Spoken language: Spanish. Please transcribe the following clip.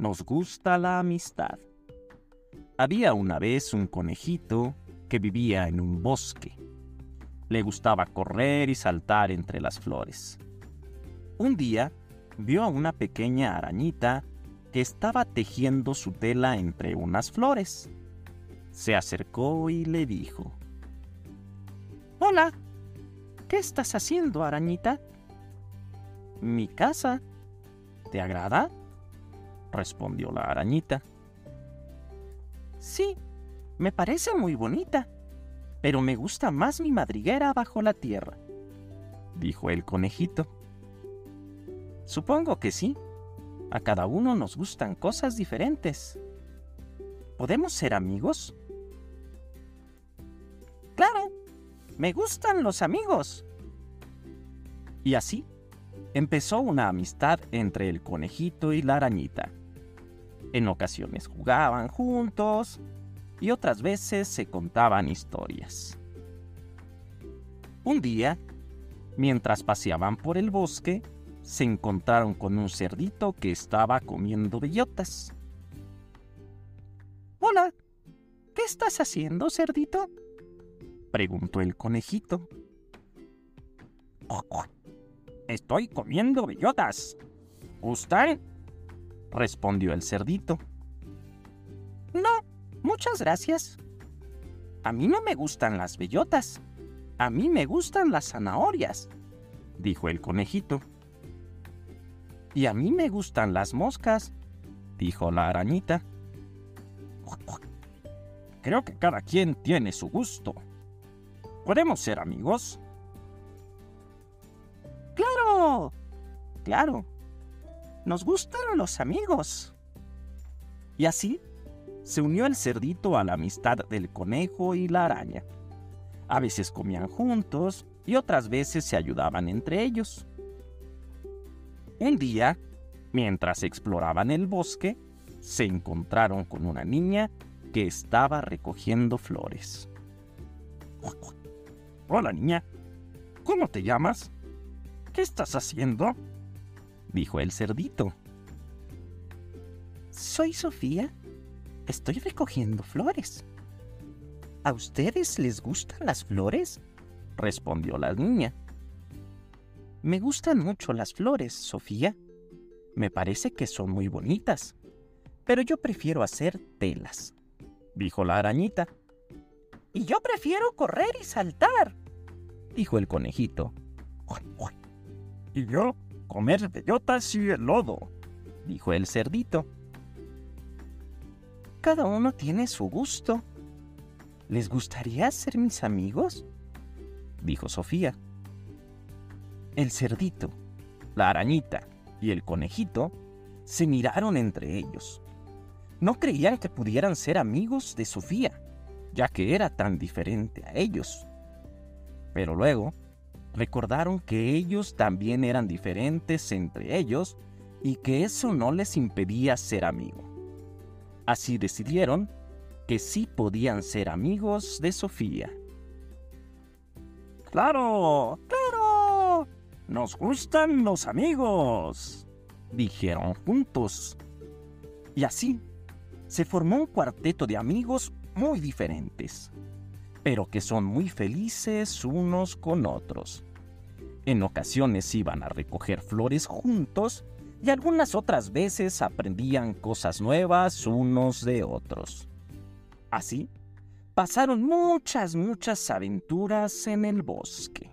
nos gusta la amistad. Había una vez un conejito que vivía en un bosque. Le gustaba correr y saltar entre las flores. Un día vio a una pequeña arañita que estaba tejiendo su tela entre unas flores. Se acercó y le dijo, Hola, ¿qué estás haciendo, arañita? Mi casa. ¿Te agrada? Respondió la arañita. Sí, me parece muy bonita, pero me gusta más mi madriguera bajo la tierra, dijo el conejito. Supongo que sí. A cada uno nos gustan cosas diferentes. ¿Podemos ser amigos? Claro, me gustan los amigos. Y así empezó una amistad entre el conejito y la arañita. En ocasiones jugaban juntos y otras veces se contaban historias. Un día, mientras paseaban por el bosque, se encontraron con un cerdito que estaba comiendo bellotas. Hola, ¿qué estás haciendo, cerdito? preguntó el conejito. Estoy comiendo bellotas. ¿Gustan? Respondió el cerdito. No, muchas gracias. A mí no me gustan las bellotas. A mí me gustan las zanahorias, dijo el conejito. Y a mí me gustan las moscas, dijo la arañita. Creo que cada quien tiene su gusto. ¿Podemos ser amigos? Claro, claro. Nos gustan los amigos. Y así se unió el cerdito a la amistad del conejo y la araña. A veces comían juntos y otras veces se ayudaban entre ellos. Un día, mientras exploraban el bosque, se encontraron con una niña que estaba recogiendo flores. Hola niña, ¿cómo te llamas? ¿Qué estás haciendo? Dijo el cerdito. Soy Sofía. Estoy recogiendo flores. ¿A ustedes les gustan las flores? respondió la niña. Me gustan mucho las flores, Sofía. Me parece que son muy bonitas, pero yo prefiero hacer telas, dijo la arañita. Y yo prefiero correr y saltar, dijo el conejito. Y yo comer bellotas y el lodo, dijo el cerdito. Cada uno tiene su gusto. ¿Les gustaría ser mis amigos? dijo Sofía. El cerdito, la arañita y el conejito se miraron entre ellos. No creían que pudieran ser amigos de Sofía, ya que era tan diferente a ellos. Pero luego recordaron que ellos también eran diferentes entre ellos y que eso no les impedía ser amigos. Así decidieron que sí podían ser amigos de Sofía. ¡Claro! ¡Claro! ¡Nos gustan los amigos! dijeron juntos. Y así se formó un cuarteto de amigos muy diferentes pero que son muy felices unos con otros. En ocasiones iban a recoger flores juntos y algunas otras veces aprendían cosas nuevas unos de otros. Así, pasaron muchas, muchas aventuras en el bosque.